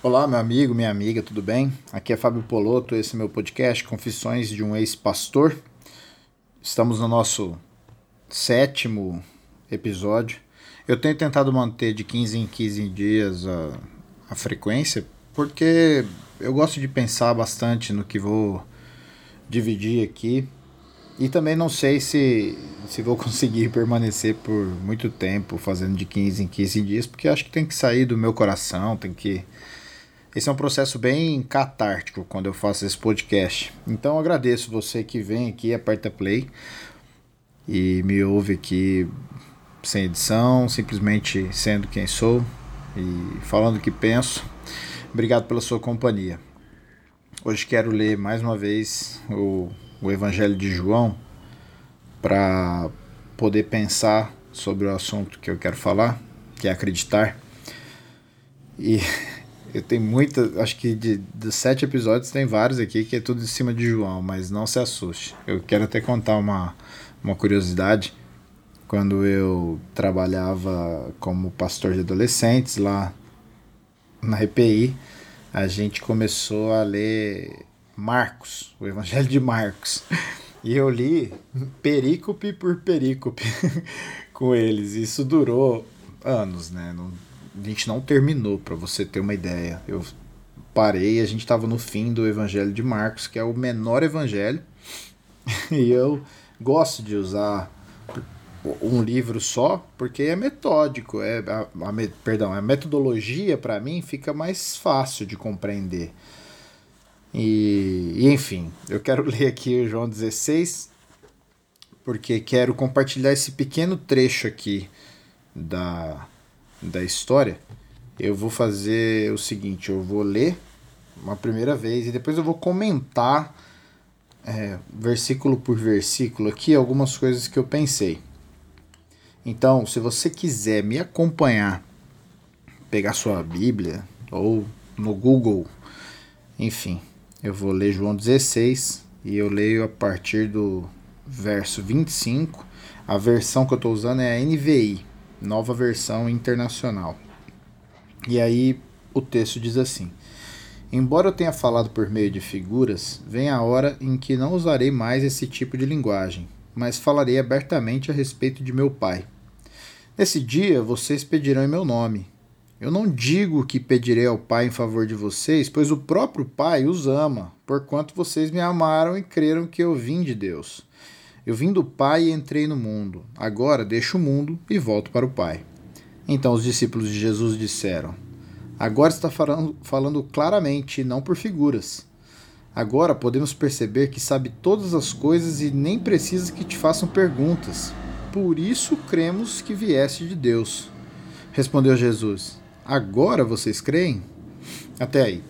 Olá, meu amigo, minha amiga, tudo bem? Aqui é Fábio Poloto, esse é meu podcast Confissões de um Ex-Pastor. Estamos no nosso sétimo episódio. Eu tenho tentado manter de 15 em 15 dias a, a frequência, porque eu gosto de pensar bastante no que vou dividir aqui. E também não sei se, se vou conseguir permanecer por muito tempo fazendo de 15 em 15 dias, porque acho que tem que sair do meu coração, tem que. Esse é um processo bem catártico quando eu faço esse podcast. Então agradeço você que vem aqui, aperta play e me ouve aqui sem edição, simplesmente sendo quem sou e falando o que penso. Obrigado pela sua companhia. Hoje quero ler mais uma vez o, o Evangelho de João para poder pensar sobre o assunto que eu quero falar, que é acreditar. E eu tenho muita, acho que de, de sete episódios tem vários aqui que é tudo em cima de João, mas não se assuste. Eu quero até contar uma, uma curiosidade quando eu trabalhava como pastor de adolescentes lá na EPI, a gente começou a ler Marcos, o Evangelho de Marcos. E eu li perícope por perícope com eles. Isso durou anos, né? Não, a gente não terminou, para você ter uma ideia. Eu parei, a gente estava no fim do Evangelho de Marcos, que é o menor evangelho. E eu gosto de usar um livro só, porque é metódico, é a, a perdão, a metodologia para mim fica mais fácil de compreender. E, e, enfim, eu quero ler aqui o João 16, porque quero compartilhar esse pequeno trecho aqui da, da história. Eu vou fazer o seguinte, eu vou ler uma primeira vez e depois eu vou comentar é, versículo por versículo aqui algumas coisas que eu pensei. Então, se você quiser me acompanhar, pegar sua Bíblia ou no Google, enfim, eu vou ler João 16 e eu leio a partir do verso 25. A versão que eu estou usando é a NVI, nova versão internacional. E aí o texto diz assim: Embora eu tenha falado por meio de figuras, vem a hora em que não usarei mais esse tipo de linguagem, mas falarei abertamente a respeito de meu Pai Nesse dia vocês pedirão em meu nome. Eu não digo que pedirei ao Pai em favor de vocês, pois o próprio Pai os ama, porquanto vocês me amaram e creram que eu vim de Deus. Eu vim do Pai e entrei no mundo. Agora deixo o mundo e volto para o Pai. Então os discípulos de Jesus disseram: Agora está falando, falando claramente, não por figuras. Agora podemos perceber que sabe todas as coisas e nem precisa que te façam perguntas. Por isso cremos que vieste de Deus. Respondeu Jesus: Agora vocês creem? Até aí.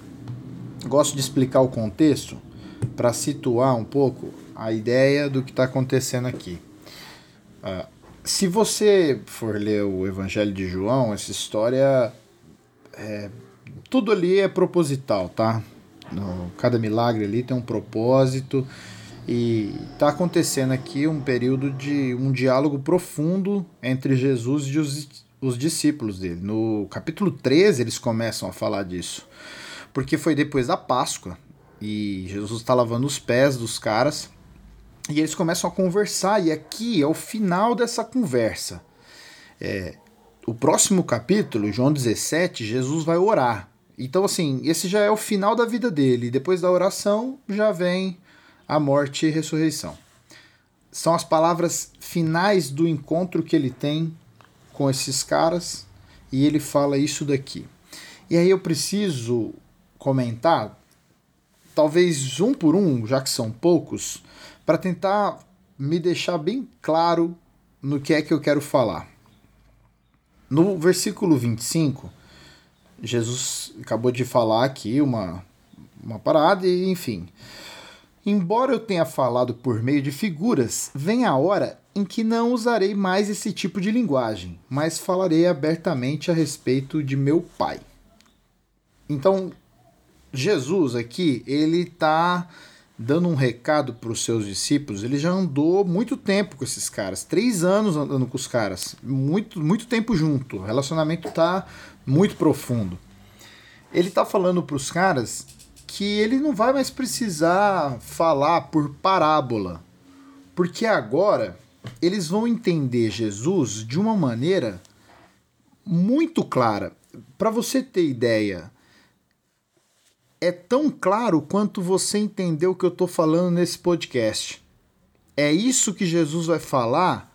Gosto de explicar o contexto para situar um pouco a ideia do que está acontecendo aqui. Uh, se você for ler o Evangelho de João, essa história. É, tudo ali é proposital, tá? No, cada milagre ali tem um propósito e está acontecendo aqui um período de um diálogo profundo entre Jesus e os, os discípulos dele. No capítulo 13 eles começam a falar disso. Porque foi depois da Páscoa e Jesus está lavando os pés dos caras e eles começam a conversar. E aqui é o final dessa conversa. É, o próximo capítulo, João 17, Jesus vai orar. Então, assim, esse já é o final da vida dele. Depois da oração, já vem a morte e ressurreição. São as palavras finais do encontro que ele tem com esses caras e ele fala isso daqui. E aí eu preciso comentar, talvez um por um, já que são poucos, para tentar me deixar bem claro no que é que eu quero falar. No versículo 25, Jesus acabou de falar aqui uma, uma parada e, enfim, Embora eu tenha falado por meio de figuras, vem a hora em que não usarei mais esse tipo de linguagem, mas falarei abertamente a respeito de meu Pai. Então, Jesus aqui, ele está dando um recado para os seus discípulos. Ele já andou muito tempo com esses caras, três anos andando com os caras, muito, muito tempo junto. O relacionamento está muito profundo. ele tá falando para os caras que ele não vai mais precisar falar por parábola, porque agora eles vão entender Jesus de uma maneira muito clara. Para você ter ideia, é tão claro quanto você entendeu o que eu estou falando nesse podcast. É isso que Jesus vai falar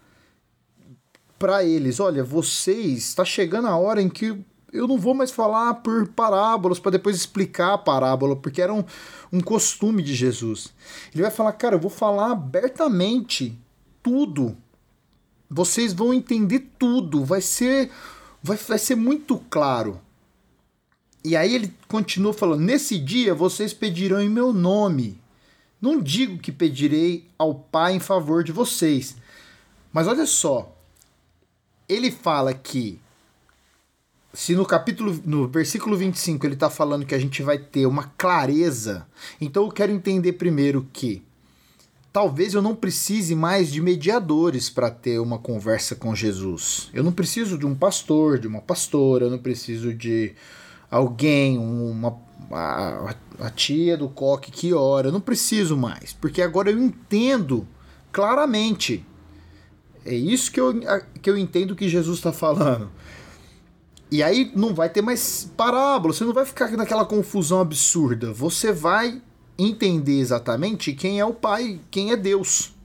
para eles. Olha, vocês, está chegando a hora em que eu não vou mais falar por parábolas para depois explicar a parábola, porque era um, um costume de Jesus. Ele vai falar, cara, eu vou falar abertamente tudo. Vocês vão entender tudo. Vai ser, vai, vai ser muito claro. E aí ele continua falando: Nesse dia vocês pedirão em meu nome. Não digo que pedirei ao Pai em favor de vocês. Mas olha só. Ele fala que se no capítulo, no versículo 25, ele está falando que a gente vai ter uma clareza, então eu quero entender primeiro que talvez eu não precise mais de mediadores para ter uma conversa com Jesus. Eu não preciso de um pastor, de uma pastora, eu não preciso de alguém, uma a, a tia do coque que ora, não preciso mais, porque agora eu entendo claramente. É isso que eu, que eu entendo que Jesus está falando. E aí não vai ter mais parábola, você não vai ficar naquela confusão absurda. Você vai entender exatamente quem é o Pai, quem é Deus.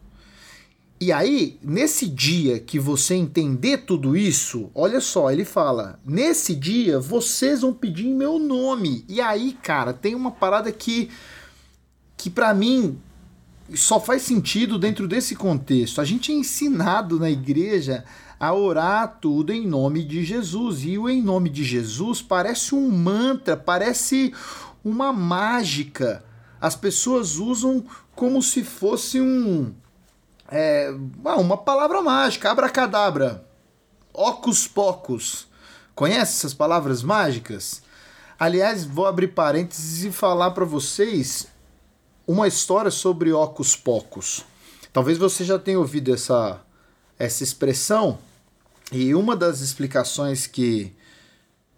E aí, nesse dia que você entender tudo isso, olha só, ele fala: nesse dia vocês vão pedir em meu nome. E aí, cara, tem uma parada que, que para mim só faz sentido dentro desse contexto. A gente é ensinado na igreja a orar tudo em nome de Jesus. E o em nome de Jesus parece um mantra, parece uma mágica. As pessoas usam como se fosse um. É, ah, uma palavra mágica, abracadabra, ocus pocus. Conhece essas palavras mágicas? Aliás, vou abrir parênteses e falar para vocês uma história sobre ocus pocus. Talvez você já tenha ouvido essa, essa expressão, e uma das explicações que,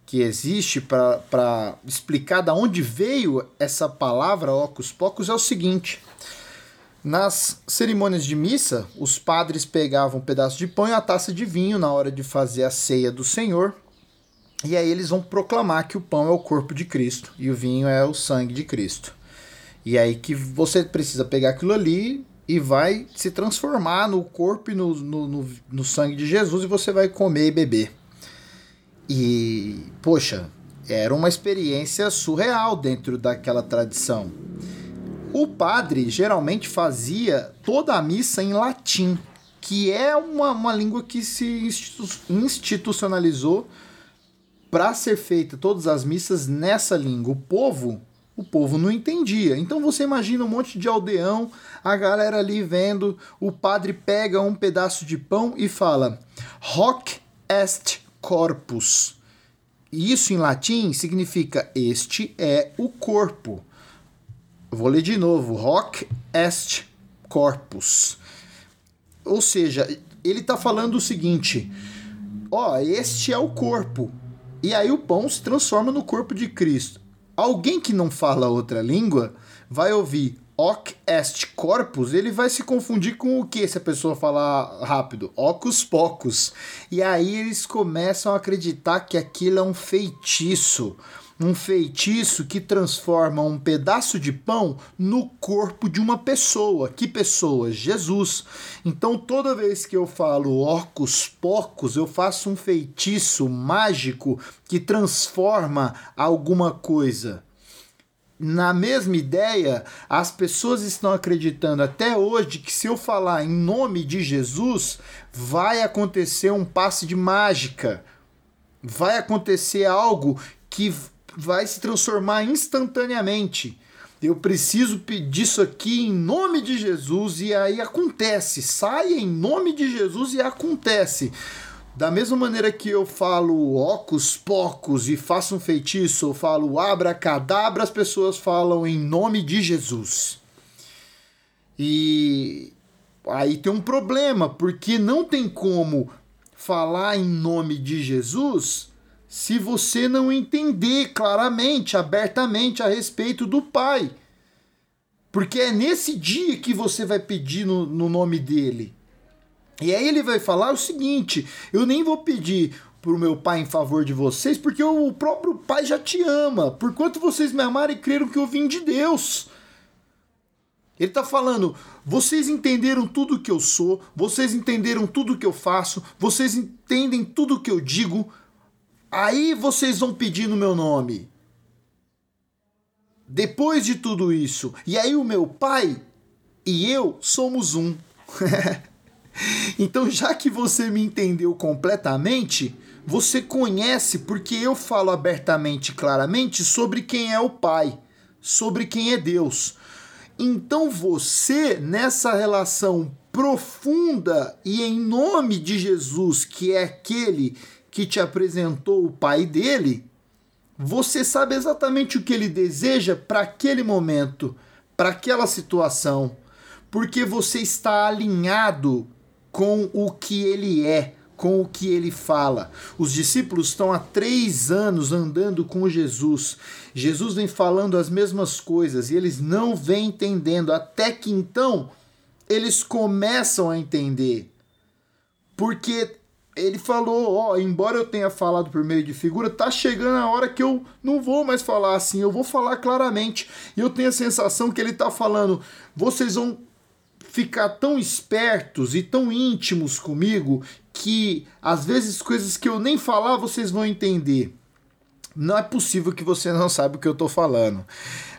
que existe para explicar de onde veio essa palavra ocus pocus é o seguinte. Nas cerimônias de missa, os padres pegavam um pedaço de pão e a taça de vinho na hora de fazer a ceia do Senhor. E aí eles vão proclamar que o pão é o corpo de Cristo e o vinho é o sangue de Cristo. E aí que você precisa pegar aquilo ali, e vai se transformar no corpo e no, no, no, no sangue de Jesus e você vai comer e beber. E, poxa, era uma experiência surreal dentro daquela tradição. O padre geralmente fazia toda a missa em latim, que é uma, uma língua que se institucionalizou para ser feita todas as missas nessa língua. O povo o povo não entendia. Então você imagina um monte de aldeão, a galera ali vendo, o padre pega um pedaço de pão e fala: Hoc est corpus. Isso em latim significa este é o corpo. Vou ler de novo: Hoc est corpus. Ou seja, ele está falando o seguinte: ó, este é o corpo. E aí o pão se transforma no corpo de Cristo. Alguém que não fala outra língua vai ouvir hoc est corpus, ele vai se confundir com o que se a pessoa falar rápido? Ocus pocus. E aí eles começam a acreditar que aquilo é um feitiço um feitiço que transforma um pedaço de pão no corpo de uma pessoa. Que pessoa? Jesus. Então toda vez que eu falo ocus pocos, eu faço um feitiço mágico que transforma alguma coisa. Na mesma ideia, as pessoas estão acreditando até hoje que se eu falar em nome de Jesus, vai acontecer um passe de mágica. Vai acontecer algo que vai se transformar instantaneamente. Eu preciso pedir isso aqui em nome de Jesus e aí acontece. Sai em nome de Jesus e acontece. Da mesma maneira que eu falo ocos pocos e faço um feitiço, eu falo abracadabra, as pessoas falam em nome de Jesus. E aí tem um problema, porque não tem como falar em nome de Jesus se você não entender claramente, abertamente a respeito do Pai. Porque é nesse dia que você vai pedir no, no nome dele. E aí ele vai falar o seguinte: eu nem vou pedir pro meu pai em favor de vocês, porque o próprio pai já te ama. Por quanto vocês me amaram e creram que eu vim de Deus. Ele está falando: vocês entenderam tudo que eu sou, vocês entenderam tudo que eu faço, vocês entendem tudo que eu digo, aí vocês vão pedir no meu nome. Depois de tudo isso, e aí o meu pai e eu somos um. então, já que você me entendeu completamente, você conhece porque eu falo abertamente, claramente sobre quem é o Pai, sobre quem é Deus. Então você, nessa relação profunda e em nome de Jesus, que é aquele que te apresentou o Pai dele, você sabe exatamente o que ele deseja para aquele momento, para aquela situação, porque você está alinhado com o que ele é com o que ele fala. Os discípulos estão há três anos andando com Jesus. Jesus vem falando as mesmas coisas e eles não vêm entendendo, até que então eles começam a entender. Porque ele falou, ó, embora eu tenha falado por meio de figura, tá chegando a hora que eu não vou mais falar assim, eu vou falar claramente. E eu tenho a sensação que ele tá falando, vocês vão ficar tão espertos e tão íntimos comigo que às vezes coisas que eu nem falar vocês vão entender. Não é possível que você não saiba o que eu estou falando.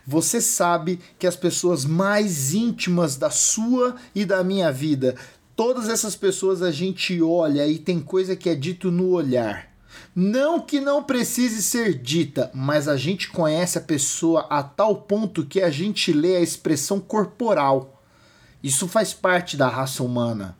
Você sabe que as pessoas mais íntimas da sua e da minha vida, todas essas pessoas a gente olha e tem coisa que é dito no olhar. Não que não precise ser dita, mas a gente conhece a pessoa a tal ponto que a gente lê a expressão corporal. Isso faz parte da raça humana.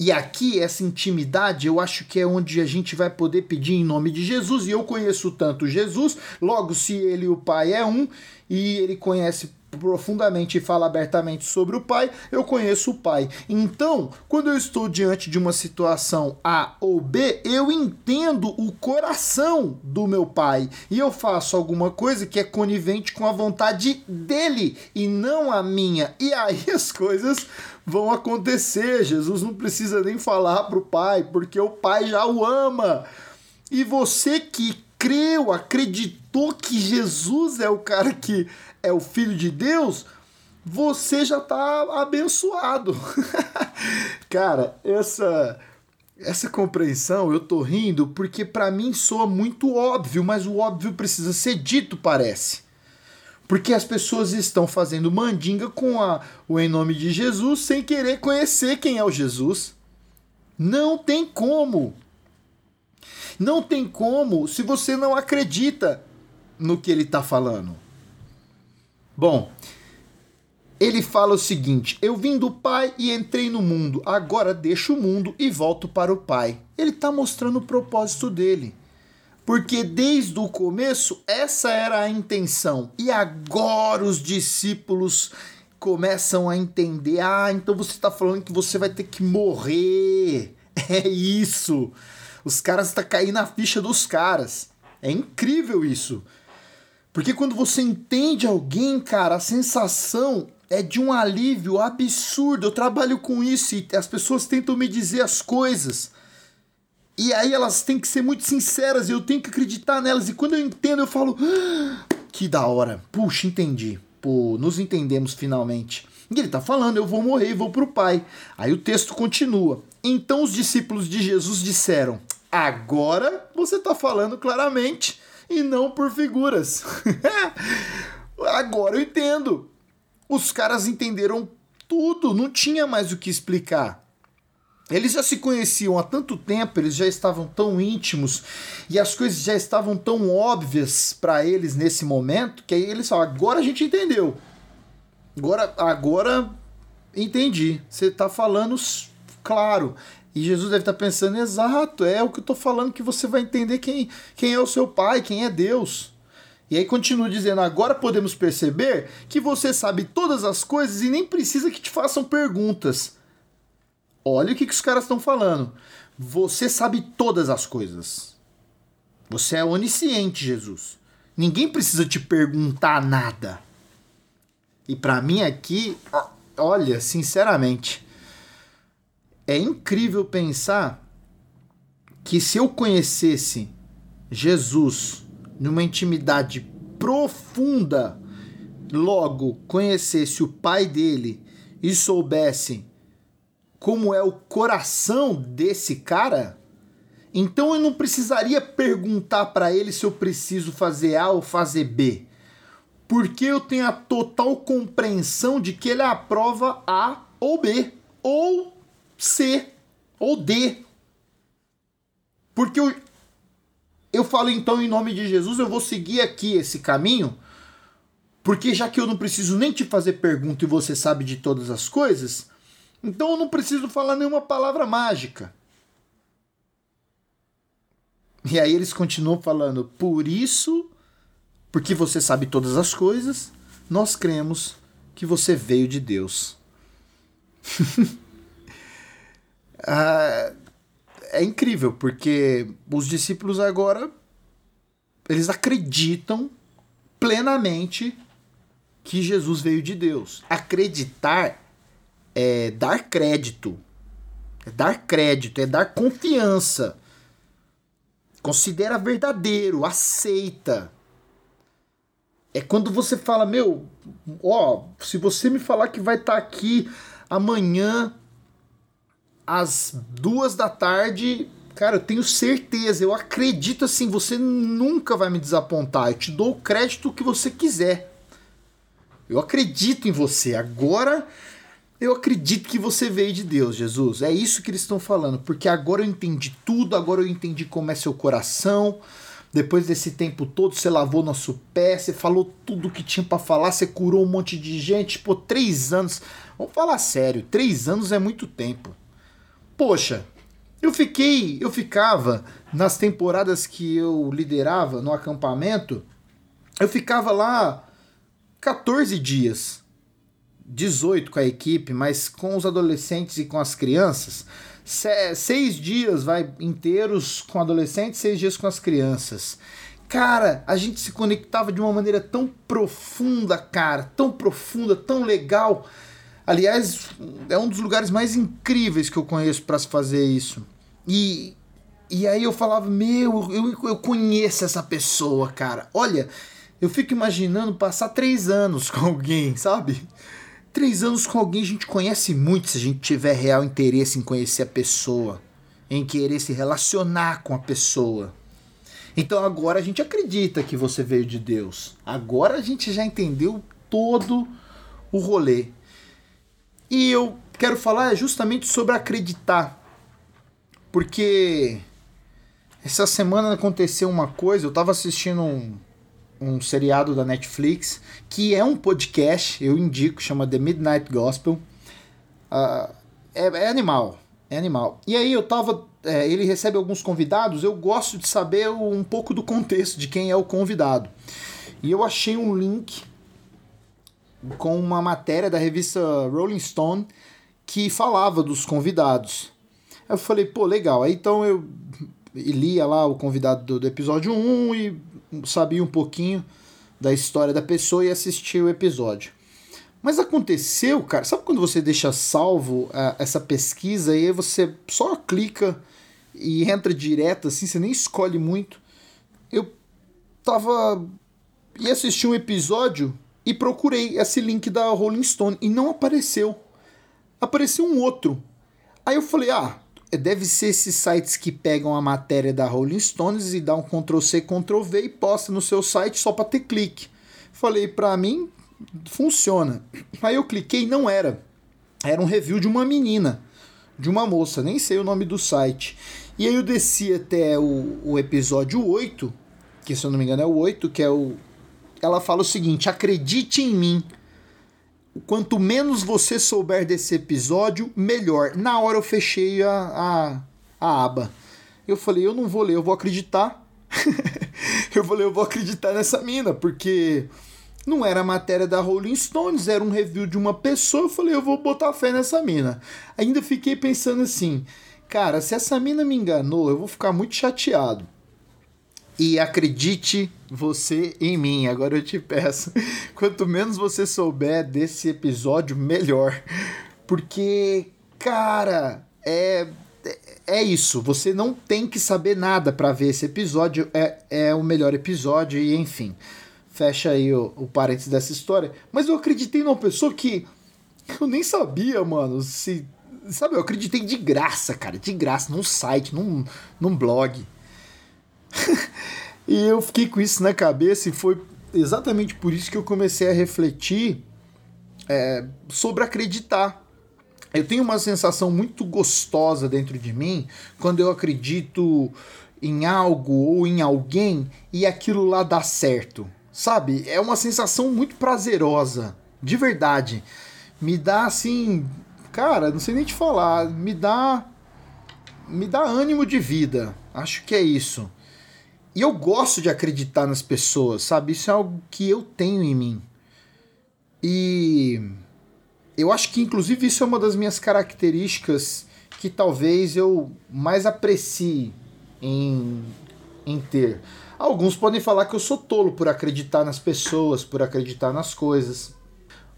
E aqui, essa intimidade, eu acho que é onde a gente vai poder pedir em nome de Jesus. E eu conheço tanto Jesus, logo, se ele e o Pai é um, e ele conhece profundamente e fala abertamente sobre o Pai, eu conheço o Pai. Então, quando eu estou diante de uma situação A ou B, eu entendo o coração do meu Pai e eu faço alguma coisa que é conivente com a vontade dele e não a minha. E aí as coisas vão acontecer. Jesus não precisa nem falar para o Pai, porque o Pai já o ama. E você que creu, acreditou que Jesus é o cara que é o Filho de Deus, você já está abençoado. cara, essa essa compreensão eu tô rindo porque para mim soa muito óbvio, mas o óbvio precisa ser dito, parece. Porque as pessoas estão fazendo mandinga com a, o em nome de Jesus sem querer conhecer quem é o Jesus. Não tem como. Não tem como se você não acredita no que ele está falando. Bom, ele fala o seguinte: Eu vim do Pai e entrei no mundo, agora deixo o mundo e volto para o Pai. Ele está mostrando o propósito dele. Porque desde o começo essa era a intenção. E agora os discípulos começam a entender: ah, então você está falando que você vai ter que morrer. É isso. Os caras tá caindo na ficha dos caras. É incrível isso. Porque quando você entende alguém, cara, a sensação é de um alívio absurdo. Eu trabalho com isso e as pessoas tentam me dizer as coisas. E aí elas têm que ser muito sinceras e eu tenho que acreditar nelas. E quando eu entendo, eu falo: ah, que da hora. Puxa, entendi. Pô, nos entendemos finalmente. E ele tá falando: eu vou morrer e vou pro Pai. Aí o texto continua. Então os discípulos de Jesus disseram: agora você tá falando claramente e não por figuras. agora eu entendo. Os caras entenderam tudo, não tinha mais o que explicar. Eles já se conheciam há tanto tempo, eles já estavam tão íntimos e as coisas já estavam tão óbvias para eles nesse momento que aí eles falam: agora a gente entendeu. Agora, agora entendi. Você está falando claro. E Jesus deve estar tá pensando: exato, é o que eu estou falando que você vai entender quem, quem é o seu pai, quem é Deus. E aí continua dizendo: agora podemos perceber que você sabe todas as coisas e nem precisa que te façam perguntas Olha o que, que os caras estão falando. Você sabe todas as coisas. Você é onisciente, Jesus. Ninguém precisa te perguntar nada. E para mim aqui, olha, sinceramente, é incrível pensar que se eu conhecesse Jesus numa intimidade profunda, logo conhecesse o pai dele e soubesse como é o coração desse cara, então eu não precisaria perguntar para ele se eu preciso fazer A ou fazer B. Porque eu tenho a total compreensão de que ele aprova A ou B, ou C, ou D. Porque eu, eu falo então em nome de Jesus, eu vou seguir aqui esse caminho, porque já que eu não preciso nem te fazer pergunta e você sabe de todas as coisas, então eu não preciso falar nenhuma palavra mágica. E aí eles continuam falando, por isso, porque você sabe todas as coisas, nós cremos que você veio de Deus. ah, é incrível, porque os discípulos agora eles acreditam plenamente que Jesus veio de Deus. Acreditar é dar crédito. É dar crédito, é dar confiança. Considera verdadeiro, aceita. É quando você fala, meu, ó, se você me falar que vai estar tá aqui amanhã às duas da tarde, cara, eu tenho certeza, eu acredito assim, você nunca vai me desapontar. Eu te dou o crédito que você quiser. Eu acredito em você. Agora eu acredito que você veio de Deus, Jesus. É isso que eles estão falando, porque agora eu entendi tudo, agora eu entendi como é seu coração. Depois desse tempo todo, você lavou nosso pé, você falou tudo que tinha para falar, você curou um monte de gente. Pô, três anos. Vamos falar sério, três anos é muito tempo. Poxa, eu fiquei, eu ficava nas temporadas que eu liderava no acampamento, eu ficava lá 14 dias 18 com a equipe, mas com os adolescentes e com as crianças, seis dias vai inteiros com adolescentes, seis dias com as crianças. Cara, a gente se conectava de uma maneira tão profunda, cara, tão profunda, tão legal. Aliás, é um dos lugares mais incríveis que eu conheço para se fazer isso. E, e aí eu falava, meu, eu, eu conheço essa pessoa, cara. Olha, eu fico imaginando passar três anos com alguém, sabe? Três anos com alguém a gente conhece muito se a gente tiver real interesse em conhecer a pessoa, em querer se relacionar com a pessoa. Então agora a gente acredita que você veio de Deus. Agora a gente já entendeu todo o rolê. E eu quero falar justamente sobre acreditar. Porque essa semana aconteceu uma coisa, eu estava assistindo um, um seriado da Netflix, que é um podcast, eu indico, chama The Midnight Gospel. Uh, é, é, animal, é animal. E aí eu tava. É, ele recebe alguns convidados, eu gosto de saber um pouco do contexto de quem é o convidado. E eu achei um link com uma matéria da revista Rolling Stone que falava dos convidados. Eu falei, pô, legal. Aí então eu lia lá o convidado do, do episódio 1 e sabia um pouquinho da história da pessoa e assistia o episódio. Mas aconteceu, cara, sabe quando você deixa salvo uh, essa pesquisa e aí você só clica e entra direto, assim, você nem escolhe muito. Eu tava. ia assistir um episódio e procurei esse link da Rolling Stone e não apareceu. Apareceu um outro. Aí eu falei, ah, deve ser esses sites que pegam a matéria da Rolling Stones e dá um Ctrl C, Ctrl V e posta no seu site só para ter clique. Falei, para mim funciona. Aí eu cliquei não era. Era um review de uma menina, de uma moça, nem sei o nome do site. E aí eu desci até o, o episódio 8, que se eu não me engano é o 8, que é o. Ela fala o seguinte: acredite em mim quanto menos você souber desse episódio, melhor. Na hora eu fechei a, a, a aba. Eu falei, eu não vou ler, eu vou acreditar. eu falei, eu vou acreditar nessa mina, porque não era matéria da Rolling Stones, era um review de uma pessoa. Eu falei, eu vou botar fé nessa mina. Ainda fiquei pensando assim, cara, se essa mina me enganou, eu vou ficar muito chateado. E acredite você em mim. Agora eu te peço, quanto menos você souber desse episódio, melhor. Porque, cara, é é isso. Você não tem que saber nada para ver esse episódio. É, é o melhor episódio e enfim. Fecha aí o, o parênteses dessa história. Mas eu acreditei numa pessoa que eu nem sabia, mano, se sabe, eu acreditei de graça, cara, de graça, num site, num, num blog. e eu fiquei com isso na cabeça e foi exatamente por isso que eu comecei a refletir é, sobre acreditar. Eu tenho uma sensação muito gostosa dentro de mim quando eu acredito em algo ou em alguém e aquilo lá dá certo. Sabe? É uma sensação muito prazerosa, de verdade. Me dá assim, cara, não sei nem te falar, me dá me dá ânimo de vida. Acho que é isso. E eu gosto de acreditar nas pessoas, sabe? Isso é algo que eu tenho em mim. E eu acho que, inclusive, isso é uma das minhas características que talvez eu mais aprecie em, em ter. Alguns podem falar que eu sou tolo por acreditar nas pessoas, por acreditar nas coisas.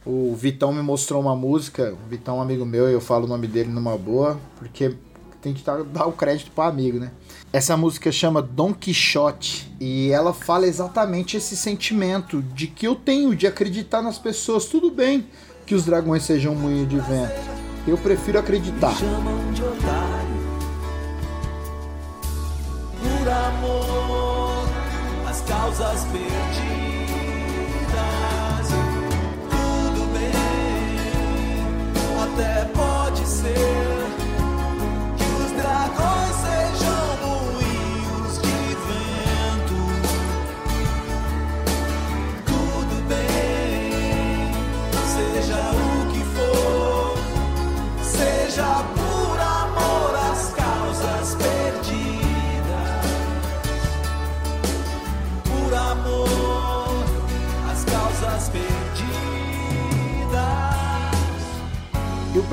O Vitão me mostrou uma música, o Vitão é um amigo meu, e eu falo o nome dele numa boa, porque tem que dar o crédito para amigo, né? Essa música chama Don Quixote e ela fala exatamente esse sentimento de que eu tenho de acreditar nas pessoas. Tudo bem que os dragões sejam moinho de vento. Eu prefiro acreditar. Me chamam de otário. Por amor, as causas perdidas. Tudo bem, até pode ser. Eu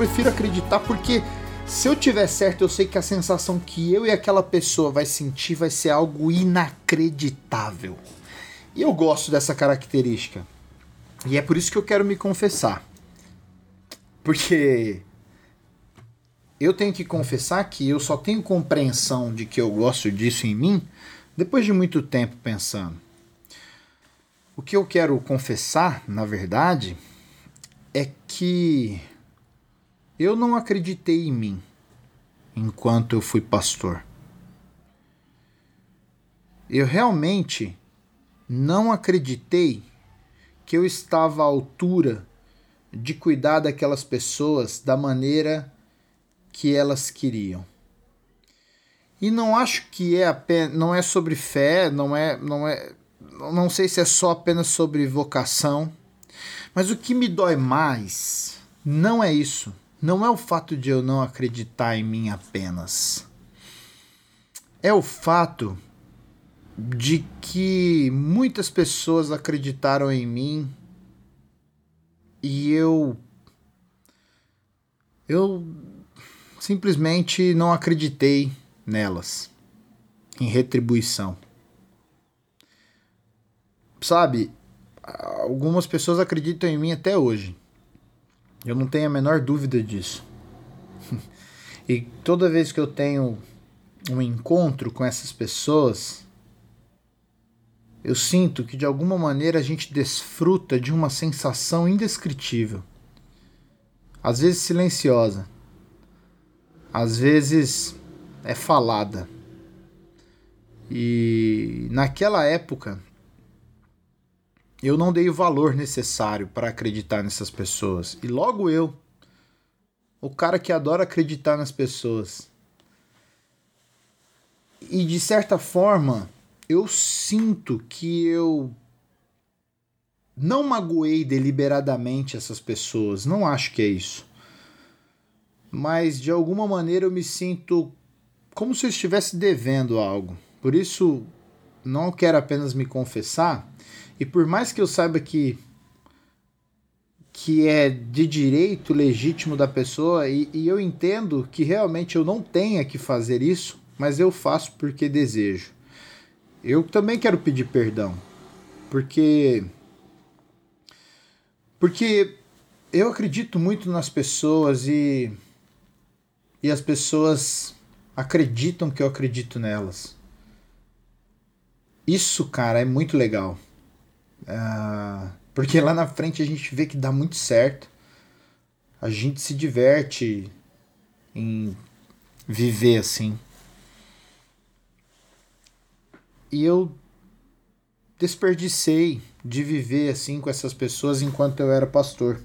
prefiro acreditar porque se eu tiver certo, eu sei que a sensação que eu e aquela pessoa vai sentir vai ser algo inacreditável. E eu gosto dessa característica. E é por isso que eu quero me confessar. Porque eu tenho que confessar que eu só tenho compreensão de que eu gosto disso em mim depois de muito tempo pensando. O que eu quero confessar, na verdade, é que eu não acreditei em mim enquanto eu fui pastor. Eu realmente não acreditei que eu estava à altura de cuidar daquelas pessoas da maneira que elas queriam. E não acho que é apenas, não é sobre fé, não é, não é, não sei se é só apenas sobre vocação, mas o que me dói mais não é isso não é o fato de eu não acreditar em mim apenas. É o fato de que muitas pessoas acreditaram em mim e eu eu simplesmente não acreditei nelas em retribuição. Sabe, algumas pessoas acreditam em mim até hoje. Eu não tenho a menor dúvida disso. e toda vez que eu tenho um encontro com essas pessoas, eu sinto que de alguma maneira a gente desfruta de uma sensação indescritível. Às vezes silenciosa, às vezes é falada. E naquela época eu não dei o valor necessário para acreditar nessas pessoas. E logo eu, o cara que adora acreditar nas pessoas. E de certa forma, eu sinto que eu não magoei deliberadamente essas pessoas. Não acho que é isso. Mas de alguma maneira eu me sinto como se eu estivesse devendo algo. Por isso, não quero apenas me confessar e por mais que eu saiba que que é de direito legítimo da pessoa e, e eu entendo que realmente eu não tenha que fazer isso, mas eu faço porque desejo. eu também quero pedir perdão. Porque. Porque eu acredito muito nas pessoas e. E as pessoas acreditam que eu acredito nelas. Isso, cara, é muito legal. Uh, porque lá na frente a gente vê que dá muito certo. A gente se diverte em viver assim. E eu desperdicei de viver assim com essas pessoas enquanto eu era pastor.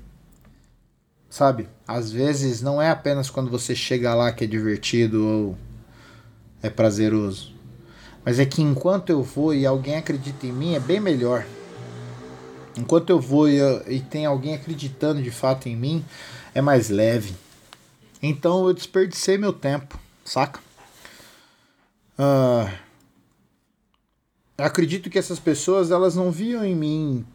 Sabe? Às vezes não é apenas quando você chega lá que é divertido ou é prazeroso. Mas é que enquanto eu vou e alguém acredita em mim, é bem melhor. Enquanto eu vou e, e tem alguém acreditando de fato em mim, é mais leve. Então eu desperdicei meu tempo, saca? Uh, acredito que essas pessoas elas não viam em mim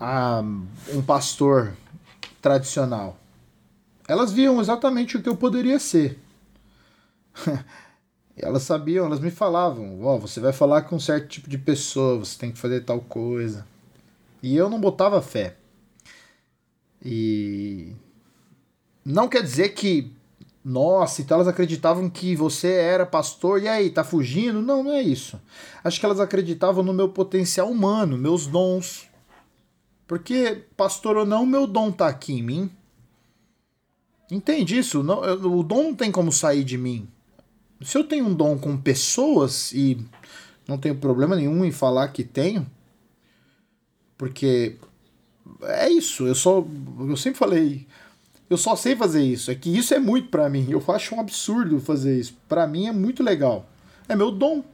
uh, um pastor tradicional. Elas viam exatamente o que eu poderia ser. elas sabiam, elas me falavam, ó, oh, você vai falar com um certo tipo de pessoa, você tem que fazer tal coisa. E eu não botava fé. E não quer dizer que nossa, então elas acreditavam que você era pastor e aí, tá fugindo? Não, não é isso. Acho que elas acreditavam no meu potencial humano, meus dons. Porque, pastor ou não, meu dom tá aqui em mim. Entende isso? Não, o dom não tem como sair de mim. Se eu tenho um dom com pessoas e não tenho problema nenhum em falar que tenho, porque é isso, eu só eu sempre falei, eu só sei fazer isso. É que isso é muito para mim. Eu acho um absurdo fazer isso. Para mim é muito legal. É meu dom.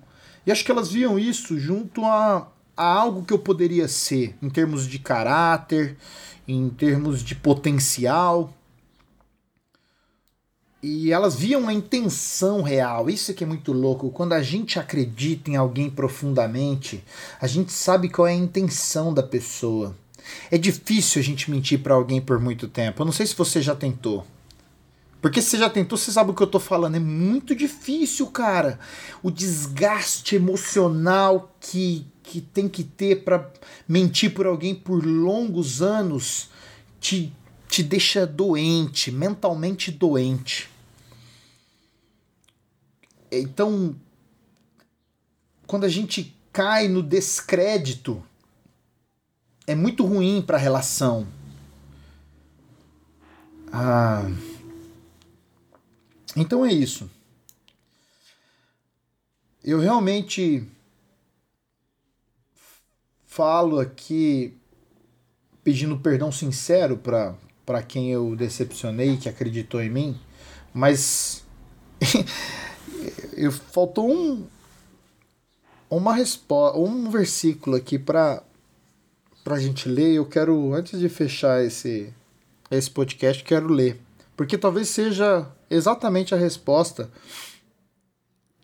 E acho que elas viam isso junto a, a algo que eu poderia ser, em termos de caráter, em termos de potencial. E elas viam a intenção real. Isso é que é muito louco. Quando a gente acredita em alguém profundamente, a gente sabe qual é a intenção da pessoa. É difícil a gente mentir para alguém por muito tempo. Eu não sei se você já tentou. Porque se você já tentou, você sabe o que eu tô falando. É muito difícil, cara. O desgaste emocional que, que tem que ter para mentir por alguém por longos anos te, te deixa doente, mentalmente doente. Então, quando a gente cai no descrédito é muito ruim para a relação. Ah, então é isso. Eu realmente falo aqui pedindo perdão sincero para quem eu decepcionei, que acreditou em mim, mas eu faltou um uma resposta, um versículo aqui para para a gente ler, eu quero, antes de fechar esse, esse podcast, quero ler. Porque talvez seja exatamente a resposta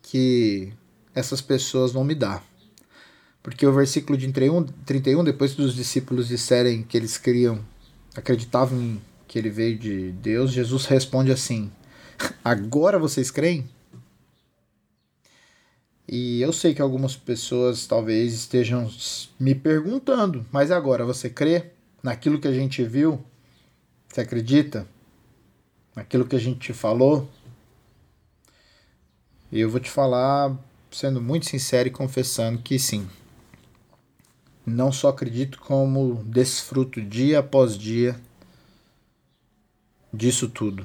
que essas pessoas vão me dar. Porque o versículo de 31, 31 depois dos discípulos disserem que eles criam, acreditavam que ele veio de Deus, Jesus responde assim: Agora vocês creem? E eu sei que algumas pessoas talvez estejam me perguntando, mas agora você crê naquilo que a gente viu? Você acredita? Naquilo que a gente te falou? E eu vou te falar, sendo muito sincero e confessando que sim. Não só acredito, como desfruto dia após dia disso tudo.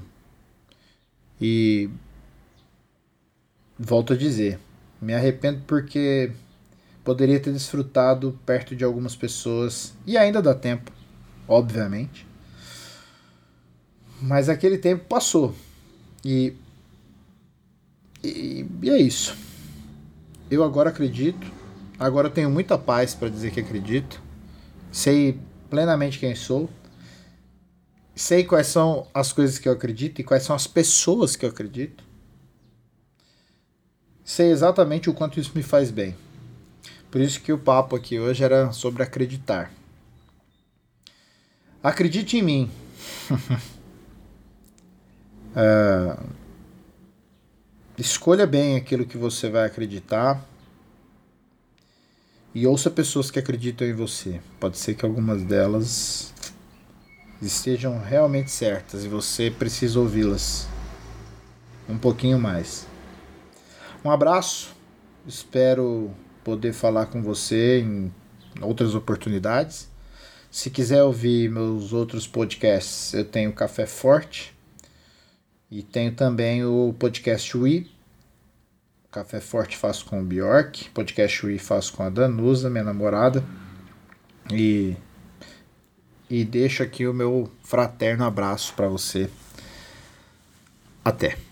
E volto a dizer, me arrependo porque poderia ter desfrutado perto de algumas pessoas e ainda dá tempo, obviamente. Mas aquele tempo passou e, e, e é isso. Eu agora acredito, agora tenho muita paz para dizer que acredito, sei plenamente quem sou, sei quais são as coisas que eu acredito e quais são as pessoas que eu acredito sei exatamente o quanto isso me faz bem. Por isso que o papo aqui hoje era sobre acreditar. Acredite em mim. é, escolha bem aquilo que você vai acreditar. E ouça pessoas que acreditam em você. Pode ser que algumas delas estejam realmente certas e você precisa ouvi-las um pouquinho mais. Um abraço, espero poder falar com você em outras oportunidades. Se quiser ouvir meus outros podcasts, eu tenho Café Forte e tenho também o podcast Wii. Café Forte faço com o Bjork, podcast Wii faço com a Danusa, minha namorada. E e deixo aqui o meu fraterno abraço para você. Até.